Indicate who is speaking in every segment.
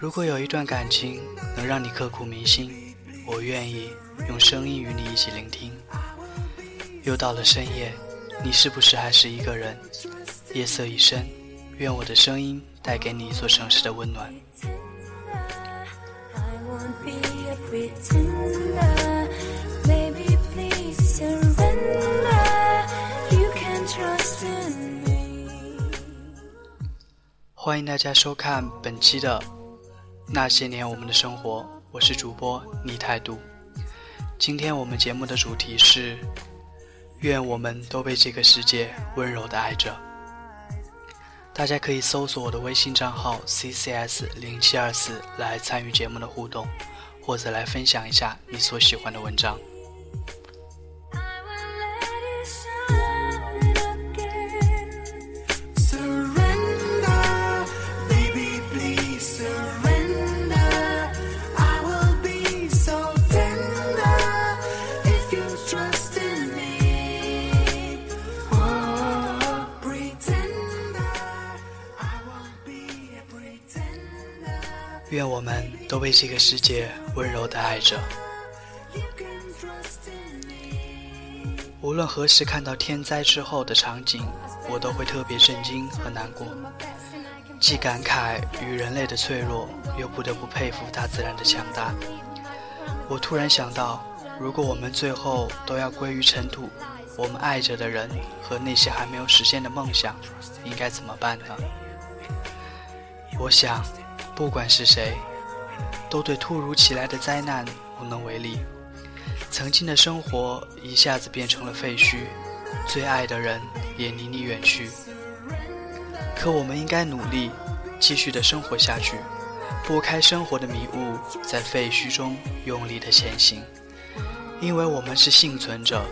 Speaker 1: 如果有一段感情能让你刻骨铭心，我愿意用声音与你一起聆听。又到了深夜，你是不是还是一个人？夜色已深，愿我的声音带给你一座城市的温暖。欢迎大家收看本期的《那些年我们的生活》，我是主播逆态度。今天我们节目的主题是：愿我们都被这个世界温柔的爱着。大家可以搜索我的微信账号 ccs 零七二四来参与节目的互动，或者来分享一下你所喜欢的文章。愿我们都被这个世界温柔的爱着。无论何时看到天灾之后的场景，我都会特别震惊和难过，既感慨与人类的脆弱，又不得不佩服大自然的强大。我突然想到，如果我们最后都要归于尘土，我们爱着的人和那些还没有实现的梦想，应该怎么办呢？我想，不管是谁，都对突如其来的灾难无能为力。曾经的生活一下子变成了废墟，最爱的人也离你远去。可我们应该努力，继续的生活下去，拨开生活的迷雾，在废墟中用力的前行。因为我们是幸存者，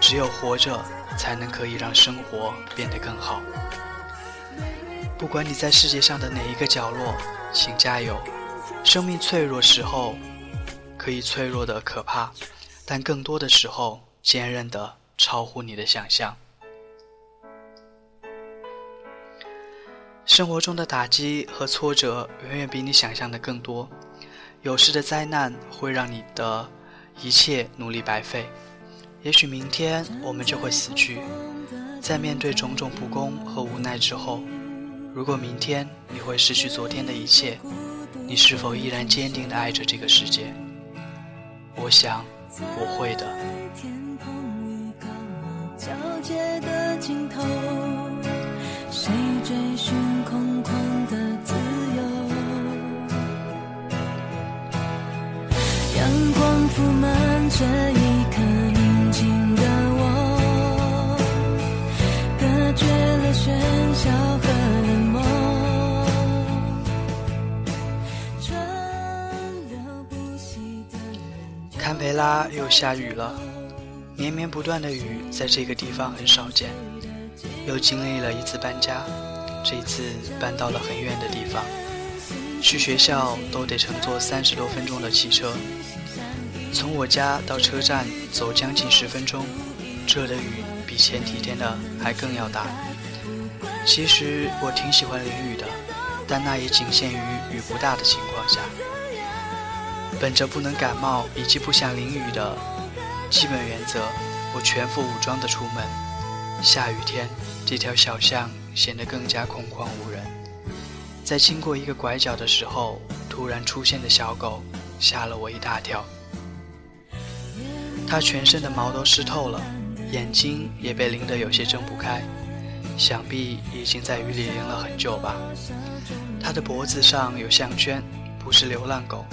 Speaker 1: 只有活着，才能可以让生活变得更好。不管你在世界上的哪一个角落，请加油。生命脆弱时候，可以脆弱的可怕。但更多的时候，坚韧的超乎你的想象。生活中的打击和挫折远远比你想象的更多，有时的灾难会让你的一切努力白费。也许明天我们就会死去，在面对种种不公和无奈之后，如果明天你会失去昨天的一切，你是否依然坚定地爱着这个世界？我想。我会的。
Speaker 2: 阳光铺满这
Speaker 1: 又下雨了，绵绵不断的雨在这个地方很少见。又经历了一次搬家，这一次搬到了很远的地方，去学校都得乘坐三十多分钟的汽车。从我家到车站走将近十分钟，这的雨比前几天的还更要大。其实我挺喜欢淋雨的，但那也仅限于雨不大的情况下。本着不能感冒以及不想淋雨的基本原则，我全副武装的出门。下雨天，这条小巷显得更加空旷无人。在经过一个拐角的时候，突然出现的小狗吓了我一大跳。它全身的毛都湿透了，眼睛也被淋得有些睁不开，想必已经在雨里淋了很久吧。它的脖子上有项圈，不是流浪狗。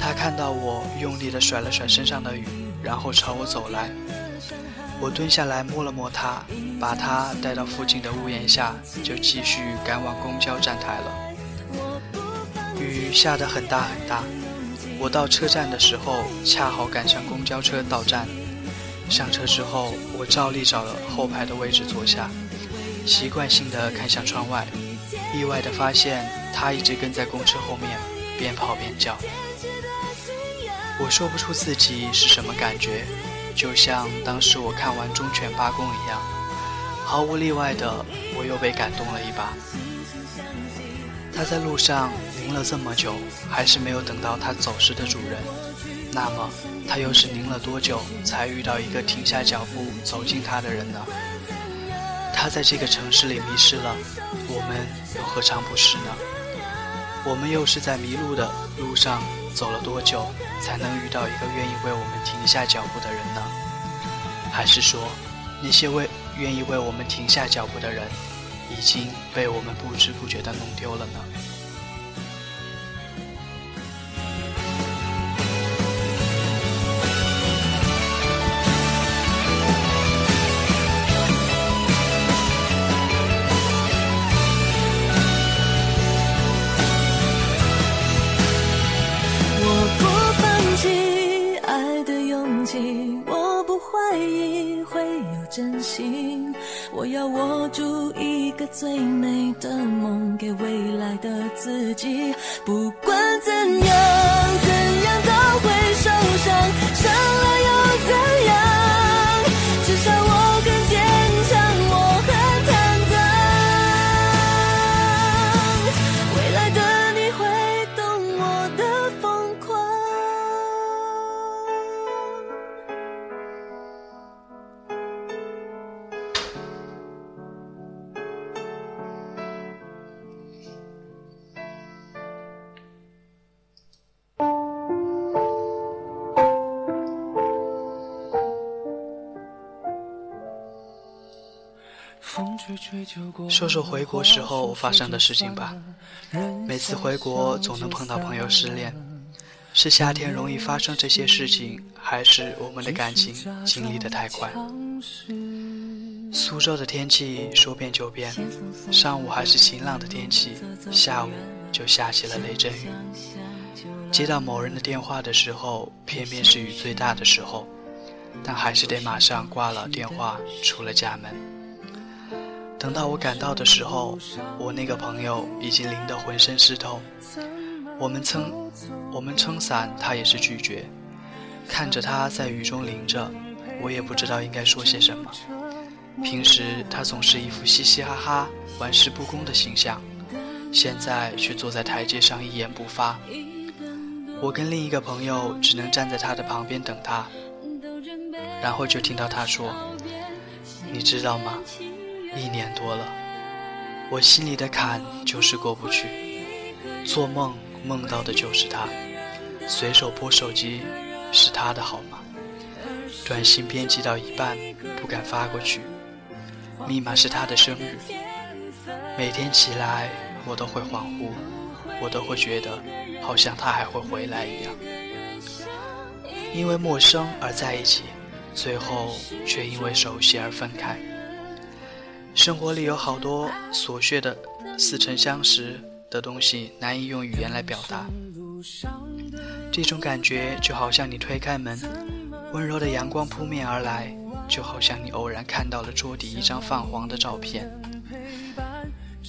Speaker 1: 他看到我，用力地甩了甩身上的雨，然后朝我走来。我蹲下来摸了摸他，把他带到附近的屋檐下，就继续赶往公交站台了。雨下得很大很大，我到车站的时候，恰好赶上公交车到站。上车之后，我照例找了后排的位置坐下，习惯性的看向窗外，意外的发现他一直跟在公车后面，边跑边叫。我说不出自己是什么感觉，就像当时我看完《忠犬八公》一样，毫无例外的，我又被感动了一把。他在路上淋了这么久，还是没有等到他走失的主人。那么，他又是淋了多久才遇到一个停下脚步走近他的人呢？他在这个城市里迷失了，我们又何尝不是呢？我们又是在迷路的路上走了多久，才能遇到一个愿意为我们停下脚步的人呢？还是说，那些为愿意为我们停下脚步的人？已经被我们不知不觉地弄丢了呢。
Speaker 2: 我要握住一个最美的梦，给未来的自己。不管怎样，怎样都会受伤，伤了
Speaker 1: 说说回国时候发生的事情吧。每次回国总能碰到朋友失恋，是夏天容易发生这些事情，还是我们的感情经历的太快？苏州的天气说变就变，上午还是晴朗的天气，下午就下起了雷阵雨。接到某人的电话的时候，偏偏是雨最大的时候，但还是得马上挂了电话，出了家门。等到我赶到的时候，我那个朋友已经淋得浑身湿透。我们撑，我们撑伞，他也是拒绝。看着他在雨中淋着，我也不知道应该说些什么。平时他总是一副嘻嘻哈哈、玩世不恭的形象，现在却坐在台阶上一言不发。我跟另一个朋友只能站在他的旁边等他，然后就听到他说：“你知道吗？一年多了，我心里的坎就是过不去。做梦梦到的就是他，随手拨手机是他的号码，短信编辑到一半不敢发过去，密码是他的生日。每天起来我都会恍惚，我都会觉得好像他还会回来一样。因为陌生而在一起，最后却因为熟悉而分开。生活里有好多琐屑的似曾相识的东西，难以用语言来表达。这种感觉就好像你推开门，温柔的阳光扑面而来，就好像你偶然看到了桌底一张泛黄的照片。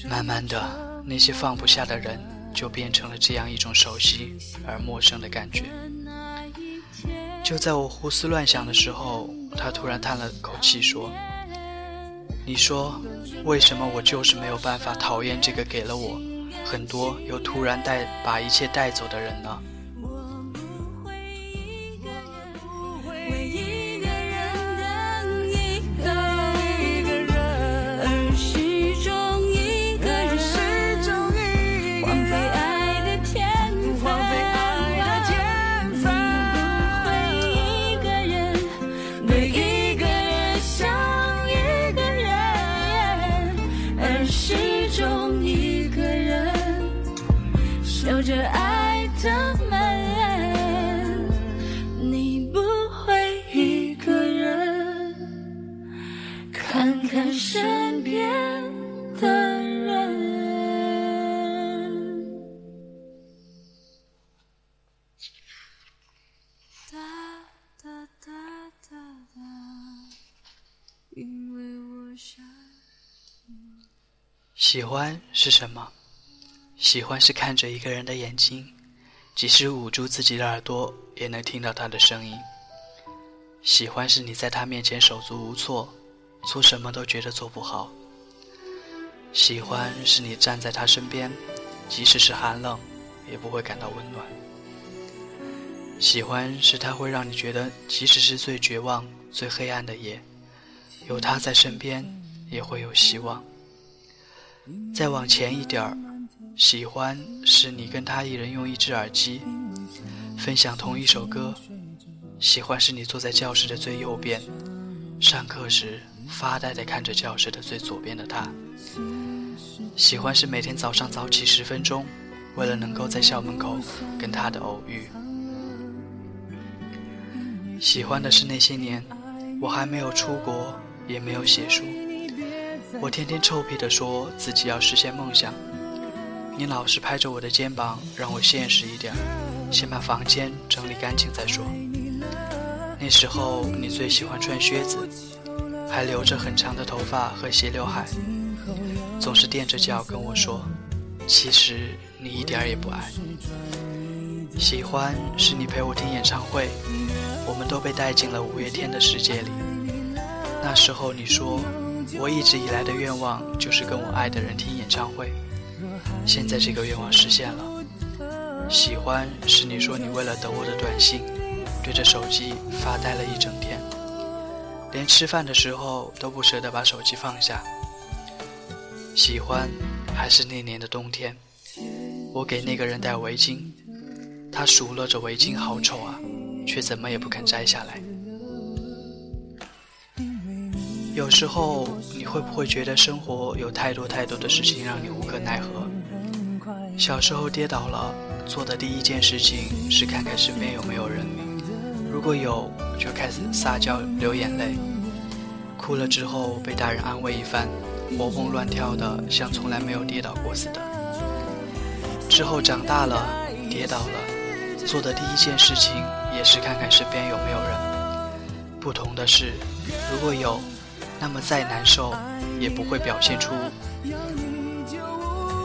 Speaker 1: 慢慢的，那些放不下的人，就变成了这样一种熟悉而陌生的感觉。就在我胡思乱想的时候，他突然叹了口气说。你说，为什么我就是没有办法讨厌这个给了我很多又突然带把一切带走的人呢？喜欢是什么？喜欢是看着一个人的眼睛，即使捂住自己的耳朵，也能听到他的声音。喜欢是你在他面前手足无措，做什么都觉得做不好。喜欢是你站在他身边，即使是寒冷，也不会感到温暖。喜欢是他会让你觉得，即使是最绝望、最黑暗的夜，有他在身边，也会有希望。再往前一点儿，喜欢是你跟他一人用一只耳机，分享同一首歌。喜欢是你坐在教室的最右边，上课时发呆地看着教室的最左边的他。喜欢是每天早上早起十分钟，为了能够在校门口跟他的偶遇。喜欢的是那些年，我还没有出国，也没有写书。我天天臭屁的说自己要实现梦想，你老是拍着我的肩膀，让我现实一点，先把房间整理干净再说。那时候你最喜欢穿靴子，还留着很长的头发和斜刘海，总是踮着脚跟我说，其实你一点也不爱。喜欢是你陪我听演唱会，我们都被带进了五月天的世界里。那时候你说。我一直以来的愿望就是跟我爱的人听演唱会，现在这个愿望实现了。喜欢是你说你为了等我的短信，对着手机发呆了一整天，连吃饭的时候都不舍得把手机放下。喜欢还是那年的冬天，我给那个人戴围巾，他数落着围巾好丑啊，却怎么也不肯摘下来。有时候你会不会觉得生活有太多太多的事情让你无可奈何？小时候跌倒了，做的第一件事情是看看身边有没有人，如果有，就开始撒娇流眼泪，哭了之后被大人安慰一番，活蹦乱跳的像从来没有跌倒过似的。之后长大了，跌倒了，做的第一件事情也是看看身边有没有人，不同的是，如果有。那么再难受，也不会表现出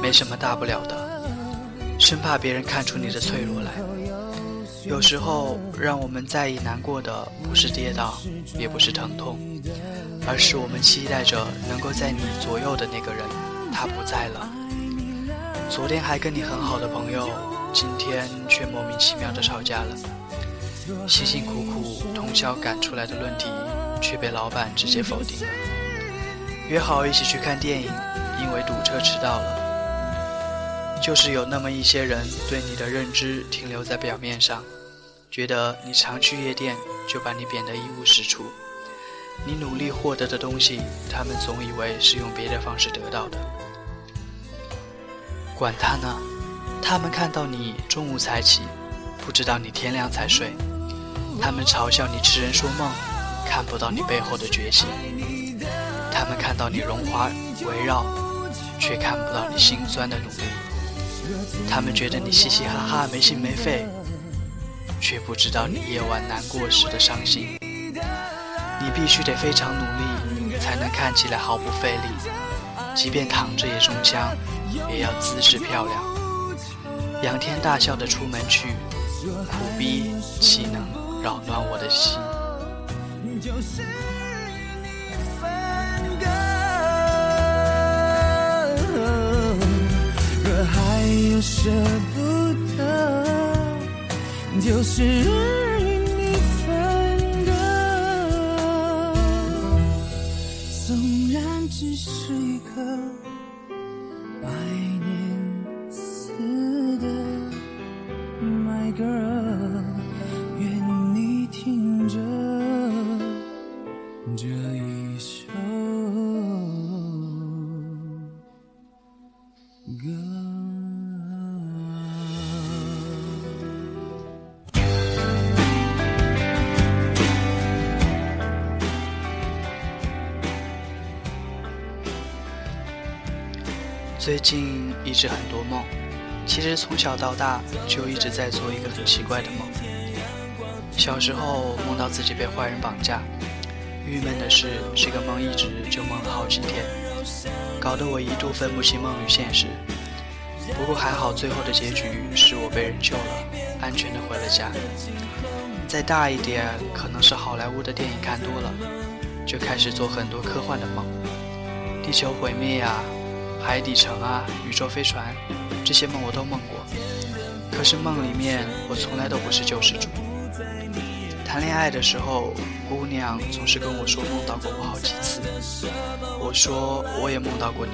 Speaker 1: 没什么大不了的，生怕别人看出你的脆弱来。有时候，让我们在意难过的不是跌倒，也不是疼痛，而是我们期待着能够在你左右的那个人，他不在了。昨天还跟你很好的朋友，今天却莫名其妙的吵架了。辛辛苦苦通宵赶出来的论题。却被老板直接否定了。约好一起去看电影，因为堵车迟到了。就是有那么一些人对你的认知停留在表面上，觉得你常去夜店，就把你贬得一无是处。你努力获得的东西，他们总以为是用别的方式得到的。管他呢，他们看到你中午才起，不知道你天亮才睡。他们嘲笑你痴人说梦。看不到你背后的决心，他们看到你荣华围绕，却看不到你心酸的努力。他们觉得你嘻嘻哈哈没心没肺，却不知道你夜晚难过时的伤心。你必须得非常努力，才能看起来毫不费力，即便躺着也中枪，也要姿势漂亮，仰天大笑的出门去，苦逼岂能扰乱我的心？就是与你分隔，
Speaker 3: 若还有舍不得，就是
Speaker 1: 最近一直很多梦，其实从小到大就一直在做一个很奇怪的梦。小时候梦到自己被坏人绑架。郁闷的是，这个梦一直就梦了好几天，搞得我一度分不清梦与现实。不过还好，最后的结局是我被人救了，安全的回了家。再大一点，可能是好莱坞的电影看多了，就开始做很多科幻的梦，地球毁灭呀，海底城啊，宇宙飞船，这些梦我都梦过。可是梦里面，我从来都不是救世主。谈恋爱的时候，姑娘总是跟我说梦到过我好几次。我说我也梦到过你。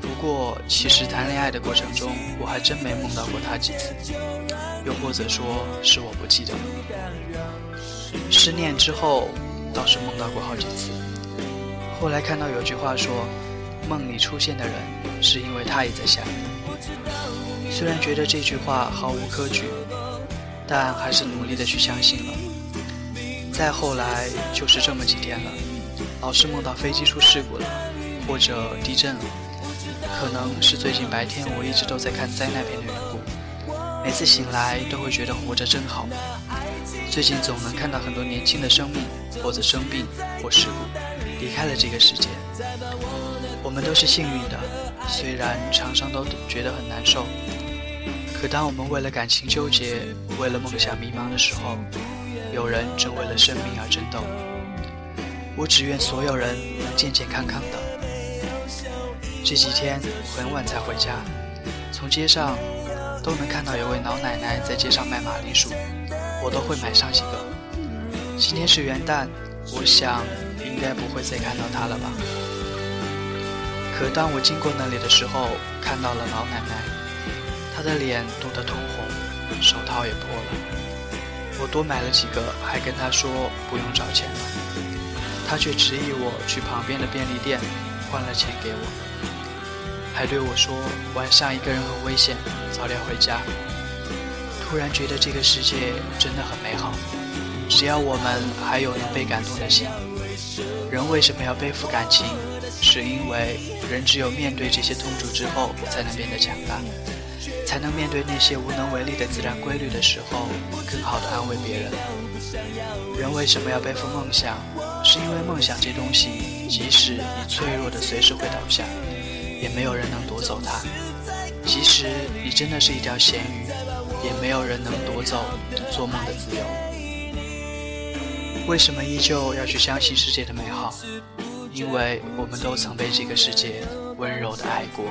Speaker 1: 不过其实谈恋爱的过程中，我还真没梦到过她几次。又或者说是我不记得了。失恋之后倒是梦到过好几次。后来看到有句话说，梦里出现的人是因为他也在想你。虽然觉得这句话毫无科据。但还是努力的去相信了。再后来就是这么几天了，老是梦到飞机出事故了，或者地震了。可能是最近白天我一直都在看灾难片的缘故，每次醒来都会觉得活着真好。最近总能看到很多年轻的生命，或者生病或事故，离开了这个世界。我们都是幸运的，虽然常常都觉得很难受。可当我们为了感情纠结，为了梦想迷茫的时候，有人正为了生命而争斗。我只愿所有人能健健康康的。这几天很晚才回家，从街上都能看到有位老奶奶在街上卖马铃薯，我都会买上几个。今天是元旦，我想应该不会再看到她了吧。可当我经过那里的时候，看到了老奶奶。她的脸冻得通红，手套也破了。我多买了几个，还跟她说不用找钱了，她却执意我去旁边的便利店换了钱给我，还对我说晚上一个人很危险，早点回家。突然觉得这个世界真的很美好，只要我们还有能被感动的心。人为什么要背负感情？是因为人只有面对这些痛楚之后，才能变得强大。才能面对那些无能为力的自然规律的时候，更好的安慰别人。人为什么要背负梦想？是因为梦想这东西，即使你脆弱的随时会倒下，也没有人能夺走它；即使你真的是一条咸鱼，也没有人能夺走你做梦的自由。为什么依旧要去相信世界的美好？因为我们都曾被这个世界温柔的爱过。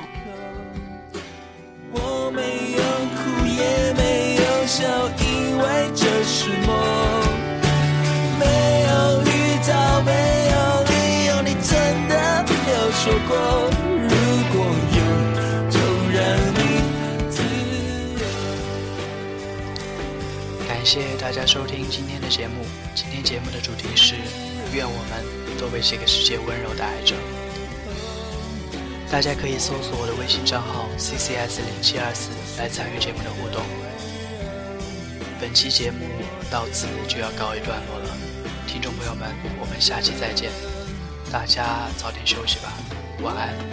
Speaker 1: 我没有哭也没有笑，因为这是梦。没有遇到，没有理由，你真的没有说过，谢谢大家收听今天的节目。今天节目的主题是：愿我们都被这个世界温柔的爱着。大家可以搜索我的微信账号 ccs 零七二四来参与节目的互动。本期节目到此就要告一段落了，听众朋友们，我们下期再见，大家早点休息吧，晚安。